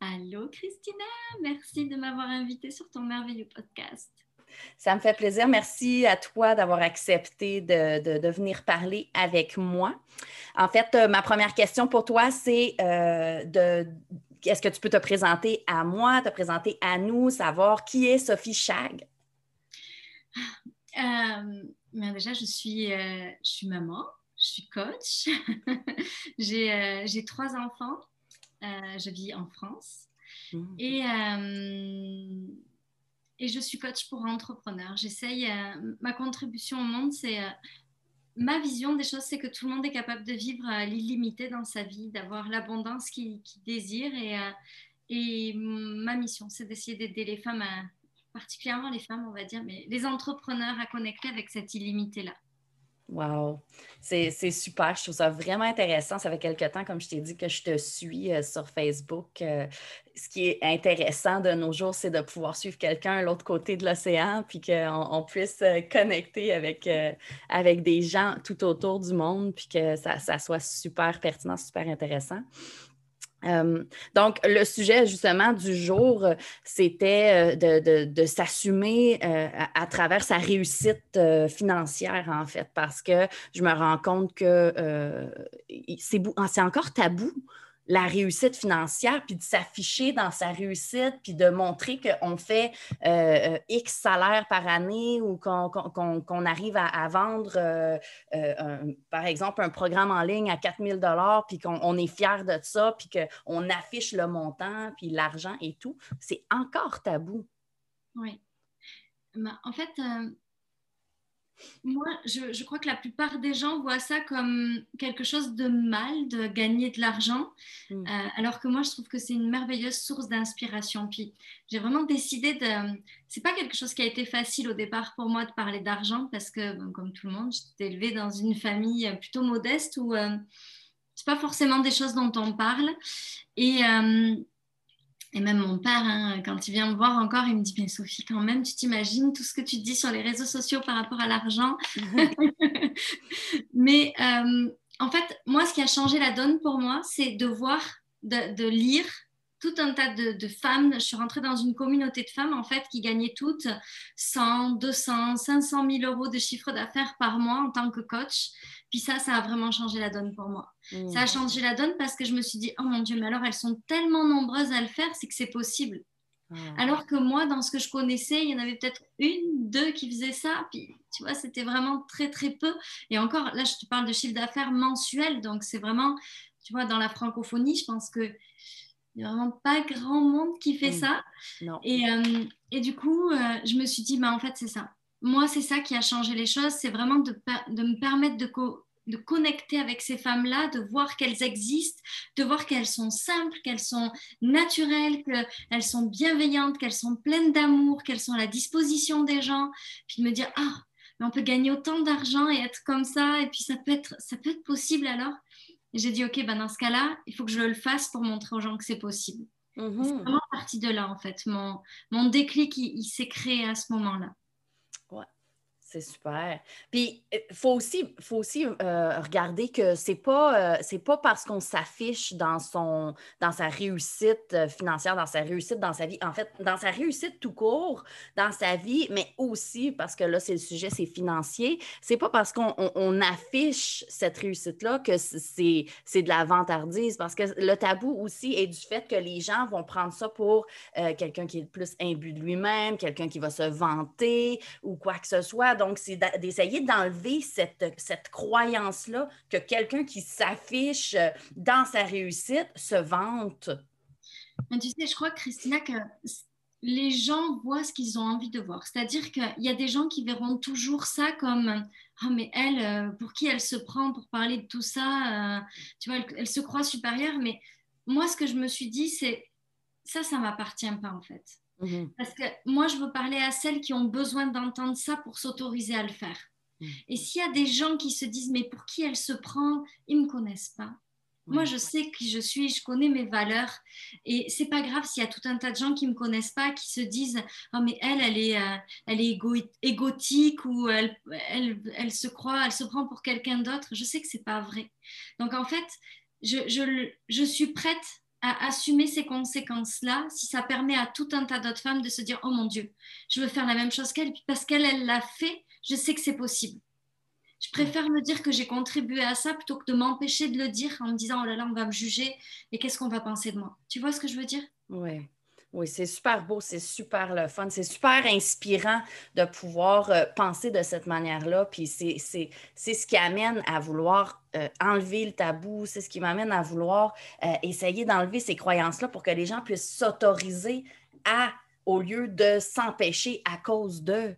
Allô Christina, merci de m'avoir invitée sur ton merveilleux podcast. Ça me fait plaisir. Merci à toi d'avoir accepté de, venir parler avec moi. En fait, euh, ma première question pour toi, c'est euh, de est-ce que tu peux te présenter à moi, te présenter à nous, savoir qui est Sophie Chag? Euh, déjà, je suis, je suis maman, je suis coach. j'ai trois enfants. Euh, je vis en France. Mmh. Et, euh, et je suis coach pour entrepreneurs. J'essaye, euh, ma contribution au monde, c'est ma vision des choses, c'est que tout le monde est capable de vivre l'illimité dans sa vie, d'avoir l'abondance qu'il désire. Et, et ma mission, c'est d'essayer d'aider les femmes, particulièrement les femmes, on va dire, mais les entrepreneurs à connecter avec cette illimité-là. Wow, c'est super. Je trouve ça vraiment intéressant. Ça fait quelque temps, comme je t'ai dit, que je te suis euh, sur Facebook. Euh, ce qui est intéressant de nos jours, c'est de pouvoir suivre quelqu'un à l'autre côté de l'océan, puis qu'on on puisse euh, connecter avec, des gens tout autour du monde, puis que ça soit super pertinent, super intéressant. Euh, donc, le sujet justement du jour, c'était euh, de, s'assumer euh, à, travers sa réussite financière, en fait, parce que je me rends compte que c'est encore tabou la réussite financière, puis de s'afficher dans sa réussite, puis de montrer qu'on fait euh, euh, X salaire par année ou qu'on arrive à, vendre, euh, par exemple, un programme en ligne à 4000 dollars, puis qu'on est fier de ça, puis qu'on affiche le montant, puis l'argent et tout. C'est encore tabou. Oui. Ben, en fait, moi, je, crois que la plupart des gens voient ça comme quelque chose de mal de gagner de l'argent, mm. euh, alors que moi, je trouve que c'est une merveilleuse source d'inspiration. Puis, j'ai vraiment décidé de. C'est pas quelque chose qui a été facile au départ pour moi de parler d'argent, parce que, comme tout le monde, j'étais élevée dans une famille plutôt modeste où euh, c'est pas forcément des choses dont on parle. Et. Euh, et même mon père, hein, quand il vient me voir encore, il me dit, mais Sophie, quand même, tu t'imagines tout ce que tu dis sur les réseaux sociaux par rapport à l'argent. mais euh, en fait, moi, ce qui a changé la donne pour moi, c'est de voir, de, lire tout un tas de, de, femmes. Je suis rentrée dans une communauté de femmes, en fait, qui gagnaient toutes 100, 200, 500 000 euros de chiffre d'affaires par mois en tant que coach. Puis ça, ça a vraiment changé la donne pour moi. Mmh. Ça a changé la donne parce que je me suis dit, oh mon Dieu, mais alors elles sont tellement nombreuses à le faire, c'est que c'est possible. Ah. Alors que moi, dans ce que je connaissais, il y en avait peut-être une, deux qui faisaient ça. Puis, tu vois, c'était vraiment très, très peu. Et encore, là, je te parle de chiffre d'affaires mensuel. Donc, c'est vraiment, tu vois, dans la francophonie, je pense que il n'y a vraiment pas grand monde qui fait mmh. ça. Et, euh, et, du coup, euh, je me suis dit, bah, en fait, c'est ça moi, c'est ça qui a changé les choses, c'est vraiment de, me permettre de, de connecter avec ces femmes-là, de voir qu'elles existent, de voir qu'elles sont simples, qu'elles sont naturelles, qu'elles sont bienveillantes, qu'elles sont pleines d'amour, qu'elles sont à la disposition des gens, puis de me dire, ah, mais on peut gagner autant d'argent et être comme ça, et puis ça peut être, ça peut être possible alors. J'ai dit, ok, ben dans ce cas-là, il faut que je le fasse pour montrer aux gens que c'est possible. C'est vraiment parti de là, en fait. Mon, mon déclic, il s'est créé à ce moment-là. C'est super. Puis, il euh, faut aussi, faut aussi euh, regarder que c'est pas, euh, pas parce qu'on s'affiche dans, dans sa réussite financière, dans sa réussite dans sa vie, en fait, dans sa réussite tout court, dans sa vie, mais aussi parce que là, c'est le sujet, c'est financier. C'est pas parce qu'on affiche cette réussite-là que c'est, de la vantardise, parce que le tabou aussi est du fait que les gens vont prendre ça pour quelqu'un qui est plus imbu de lui-même, quelqu'un qui va se vanter ou quoi que ce soit. Donc, c'est d'essayer d'enlever cette, cette croyance-là que quelqu'un qui s'affiche dans sa réussite se vante. Mais tu sais, je crois, Christina, que les gens voient ce qu'ils ont envie de voir. C'est-à-dire qu'il y a des gens qui verront toujours ça comme Ah, mais elle, euh, pour qui elle se prend pour parler de tout ça euh, Tu vois, elle, elle, se croit supérieure. Mais moi, ce que je me suis dit, c'est ça, ça m'appartient pas en fait. Mhm. Parce que moi, je veux parler à celles qui ont besoin d'entendre ça pour s'autoriser à le faire. Mhm. Et s'il y a des gens qui se disent, mais pour qui elle se prend, ils me connaissent pas. Moi, je sais qui je suis, je connais mes valeurs. Et c'est pas grave s'il y a tout un tas de gens qui me connaissent pas, qui se disent Oh, mais elle, elle est, euh, elle est égo- égotique ou elle, elle, elle se croit, elle se prend pour quelqu'un d'autre. Je sais que c'est pas vrai. Donc, en fait, je, je, je suis prête à assumer ces conséquences-là si ça permet à tout un tas d'autres femmes de se dire Oh mon Dieu, je veux faire la même chose qu'elle. Parce qu'elle, elle l'a fait, je sais que c'est possible. Je préfère me dire que j'ai contribué à ça plutôt que de m'empêcher de le dire en me disant oh là là, on va me juger et qu'est-ce qu'on va penser de moi? Tu vois ce que je veux dire? Oui. Oui, c'est super beau, c'est super le fun, c'est super inspirant de pouvoir euh, penser de cette manière-là. Puis c'est c'est- c'est ce qui amène à vouloir euh, enlever le tabou, c'est ce qui m'amène à vouloir euh, essayer d'enlever ces croyances-là pour que les gens puissent s'autoriser à, au lieu de s'empêcher à cause d'eux.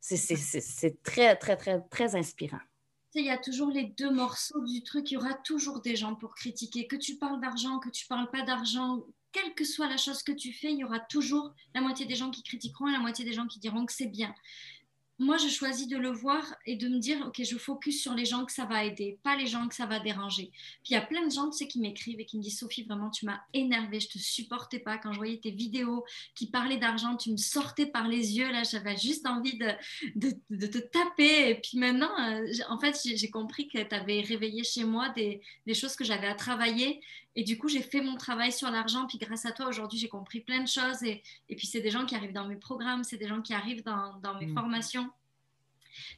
C'est c'est- c'est- c'est très, très, très, très inspirant. Il y a toujours les deux morceaux du truc. Il y aura toujours des gens pour critiquer. Que tu parles d'argent, que tu parles pas d'argent, quelle que soit la chose que tu fais, il y aura toujours la moitié des gens qui critiqueront et la moitié des gens qui diront que c'est bien. Moi, je choisis de le voir et de me dire, OK, je focus sur les gens que ça va aider, pas les gens que ça va déranger. Puis il y a plein de gens, tu sais, qui m'écrivent et qui me disent, Sophie, vraiment, tu m'as énervée, je te supportais pas. Quand je voyais tes vidéos qui parlaient d'argent, tu me sortais par les yeux, là, j'avais juste envie de, de, te taper. Et puis maintenant, euh, en fait, j'ai j'ai compris que tu avais réveillé chez moi des, des choses que j'avais à travailler. Et du coup, j'ai fait mon travail sur l'argent. Puis grâce à toi, aujourd'hui, j'ai compris plein de choses. Et, et puis, c'est des gens qui arrivent dans mes programmes, c'est des gens qui arrivent dans, dans mes Mm. formations.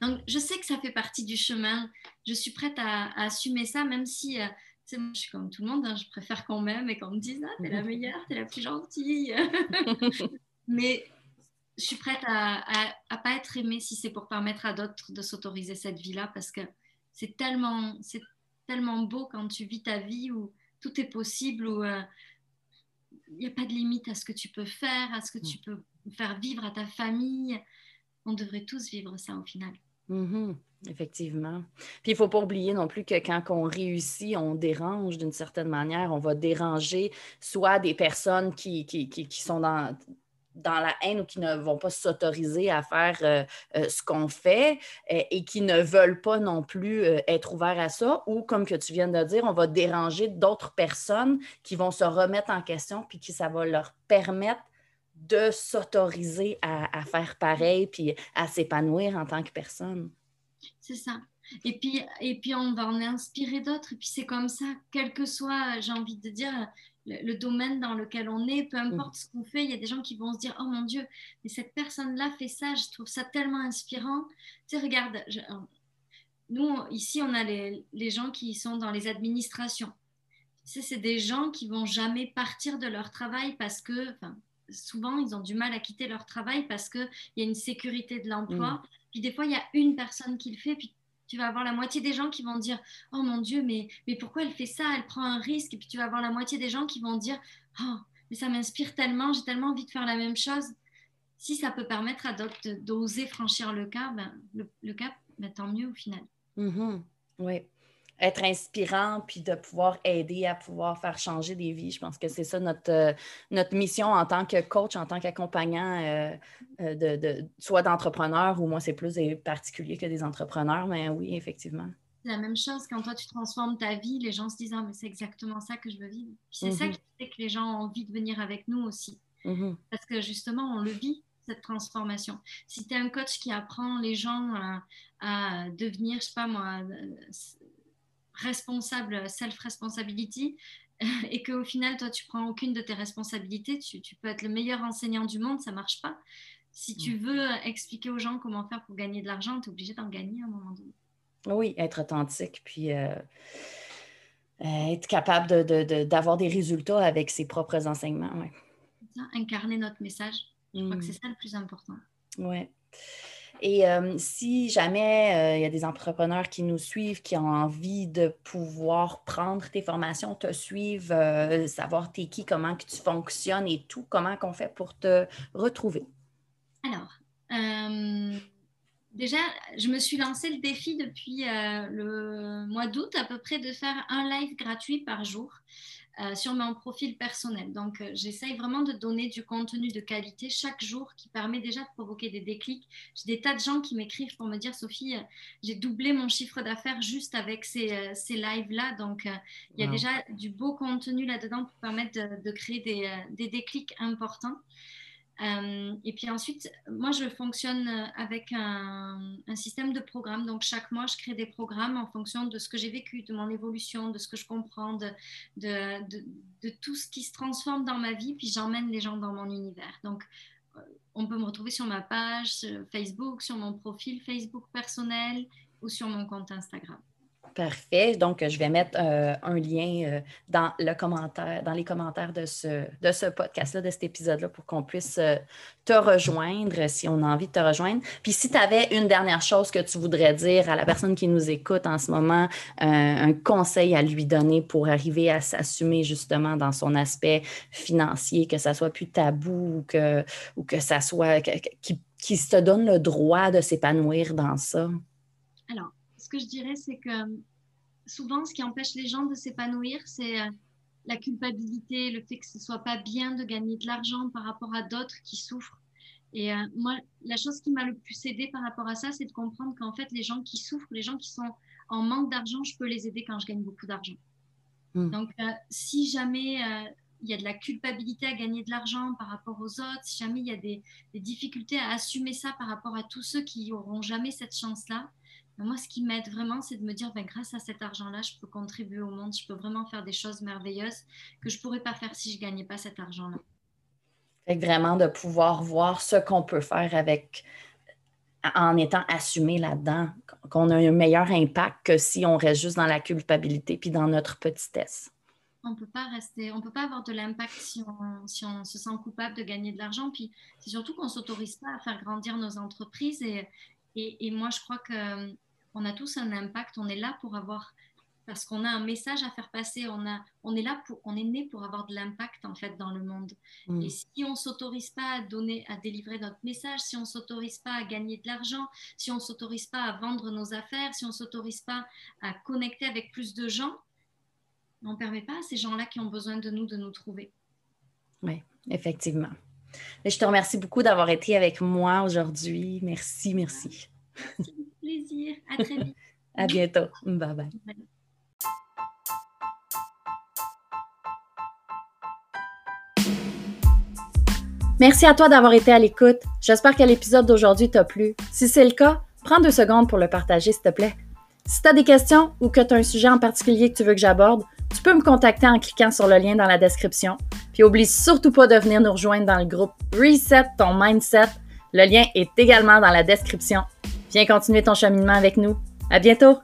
Donc, je sais que ça fait partie du chemin. Je suis prête à, à assumer ça, même si, euh, tu sais, moi, je suis comme tout le monde. hein. je préfère qu'on m'aime et qu'on me dise, ah, t'es la meilleure, t'es la plus gentille. Mais je suis prête à, à, à pas être aimée si c'est pour permettre à d'autres de s'autoriser cette vie-là, parce que c'est tellement, c'est tellement beau quand tu vis ta vie où tout est possible, où euh, il n'y a pas de limite à ce que tu peux faire, à ce que tu peux faire vivre à ta famille. On devrait tous vivre ça au final. Mhm, Effectivement. Puis il ne faut pas oublier non plus que quand on réussit, on dérange d'une certaine manière. On va déranger soit des personnes qui, qui, qui- qui sont dans, dans la haine ou qui ne vont pas s'autoriser à faire euh, euh, ce qu'on fait euh, et qui ne veulent pas non plus être ouverts à ça. Ou comme que tu viens de dire, on va déranger d'autres personnes qui vont se remettre en question puis qui ça va leur permettre de s'autoriser à, à faire pareil puis à s'épanouir en tant que personne. C'est ça. Et puis, et puis, on va en inspirer d'autres. Et puis, c'est comme ça, quel que soit, j'ai envie de dire, le, le domaine dans lequel on est, peu importe ce qu'on fait, il y a des gens qui vont se dire Oh mon Dieu, mais cette personne-là fait ça, je trouve ça tellement inspirant. Tu sais, regarde, je- nous, ici, on a les, les gens qui sont dans les administrations. Tu sais, c'est des gens qui vont jamais partir de leur travail parce que, souvent, ils ont du mal à quitter leur travail parce qu'il y a une sécurité de l'emploi. Puis des fois, il y a une personne qui le fait, puis tu vas avoir la moitié des gens qui vont dire Oh mon Dieu, mais, pourquoi elle fait ça? Elle prend un risque. Et puis tu vas avoir la moitié des gens qui vont dire Oh, mais ça m'inspire tellement, j'ai tellement envie de faire la même chose. Si ça peut permettre à d'autres d'oser franchir le cap, ben, le, cap, ben, tant mieux au final. Mhm. Oui. Être inspirant, puis de pouvoir aider à pouvoir faire changer des vies. Je pense que c'est ça notre, euh, notre mission en tant que coach, en tant qu'accompagnant, euh, euh, de, de- soit d'entrepreneur, ou moi, c'est plus des particuliers que des entrepreneurs, mais oui, effectivement. C'est la même chose quand toi tu transformes ta vie, les gens se disent Ah, mais c'est exactement ça que je veux vivre. C'est ça Mhm. qui fait que les gens ont envie de venir avec nous aussi. Mhm. parce que justement, on le vit, cette transformation. Si tu es un coach qui apprend les gens à, à devenir, je sais pas moi, responsable, self-responsibility, et qu'au final, toi, tu prends aucune de tes responsabilités, tu, tu peux être le meilleur enseignant du monde, ça marche pas. Si tu veux expliquer aux gens comment faire pour gagner de l'argent, tu es obligé d'en gagner à un moment donné. Oui, être authentique, puis euh, euh, être capable de- de- de- d'avoir des résultats avec ses propres enseignements. Ouais. Ça, incarner notre message, je crois Mm. que c'est ça le plus important. Oui. Et si jamais il y a des entrepreneurs qui nous suivent, qui ont envie de pouvoir prendre tes formations, te suivre, savoir t'es qui, comment que tu fonctionnes et tout, comment qu'on fait pour te retrouver? Alors, déjà, je me suis lancé le défi depuis le mois d'août à peu près de faire un live gratuit par jour. Euh, sur mon profil personnel. Donc, euh, j'essaye vraiment de donner du contenu de qualité chaque jour qui permet déjà de provoquer des déclics. J'ai des tas de gens qui m'écrivent pour me dire, Sophie, j'ai doublé mon chiffre d'affaires juste avec ces, ces lives-là. Donc, il y a déjà du beau contenu là-dedans pour permettre de, créer des, des déclics importants. Euh, et puis ensuite, moi, je fonctionne avec un, système de programmes. Donc, chaque mois, je crée des programmes en fonction de ce que j'ai vécu, de mon évolution, de ce que je comprends, de, de, tout ce qui se transforme dans ma vie. Puis, j'emmène les gens dans mon univers. Donc, euh, on peut me retrouver sur ma page Facebook, sur mon profil Facebook personnel ou sur mon compte Instagram. Parfait. Donc, je vais mettre euh, un lien euh, dans, le commentaire, dans les commentaires de ce, de ce podcast-là, de cet épisode-là, pour qu'on puisse euh, te rejoindre si on a envie de te rejoindre. Puis, si tu avais une dernière chose que tu voudrais dire à la personne qui nous écoute en ce moment, un conseil à lui donner pour arriver à s'assumer justement dans son aspect financier, que ça soit plus tabou ou que, ou que ça soit qui, qui se donne le droit de s'épanouir dans ça? Alors, ce que je dirais, c'est que souvent, ce qui empêche les gens de s'épanouir, c'est euh, la culpabilité, le fait que ce soit pas bien de gagner de l'argent par rapport à d'autres qui souffrent. Et euh, moi, la chose qui m'a le plus aidé par rapport à ça, c'est de comprendre qu'en fait, les gens qui souffrent, les gens qui sont en manque d'argent, je peux les aider quand je gagne beaucoup d'argent. Hmm. Donc, euh, si jamais il y a de la culpabilité à gagner de l'argent par rapport aux autres, si jamais il y a des, des difficultés à assumer ça par rapport à tous ceux qui n'auront jamais cette chance-là, moi, ce qui m'aide vraiment, c'est de me dire, ben, grâce à cet argent-là, je peux contribuer au monde, je peux vraiment faire des choses merveilleuses que je ne pourrais pas faire si je ne gagnais pas cet argent-là. vraiment de pouvoir voir ce qu'on peut faire avec en étant assumé là-dedans, qu'on a un meilleur impact que si on reste juste dans la culpabilité puis dans notre petitesse. On peut pas rester, on peut pas avoir de l'impact si on, si on se sent coupable de gagner de l'argent. Puis c'est surtout qu'on s'autorise pas à faire grandir nos entreprises et, et, moi, je crois qu'on euh, a tous un impact. On est là pour avoir, parce qu'on a un message à faire passer. On, a, on est là pour, on est né pour avoir de l'impact en fait dans le monde. Mm. Et si on s'autorise pas à donner, à délivrer notre message, si on s'autorise pas à gagner de l'argent, si on s'autorise pas à vendre nos affaires, si on s'autorise pas à connecter avec plus de gens, on ne permet pas à ces gens-là qui ont besoin de nous de nous trouver. Oui, effectivement. Je te remercie beaucoup d'avoir été avec moi aujourd'hui. Merci, merci. plaisir. À très vite. à bientôt. Bye bye. Merci à toi d'avoir été à l'écoute. J'espère que l'épisode d'aujourd'hui t'a plu. Si c'est le cas, prends deux secondes pour le partager, s'il te plaît. Si tu as des questions ou que tu as un sujet en particulier que tu veux que j'aborde, tu peux me contacter en cliquant sur le lien dans la description. Puis oublie surtout pas de venir nous rejoindre dans le groupe Reset ton mindset. Le lien est également dans la description. Viens continuer ton cheminement avec nous. À bientôt!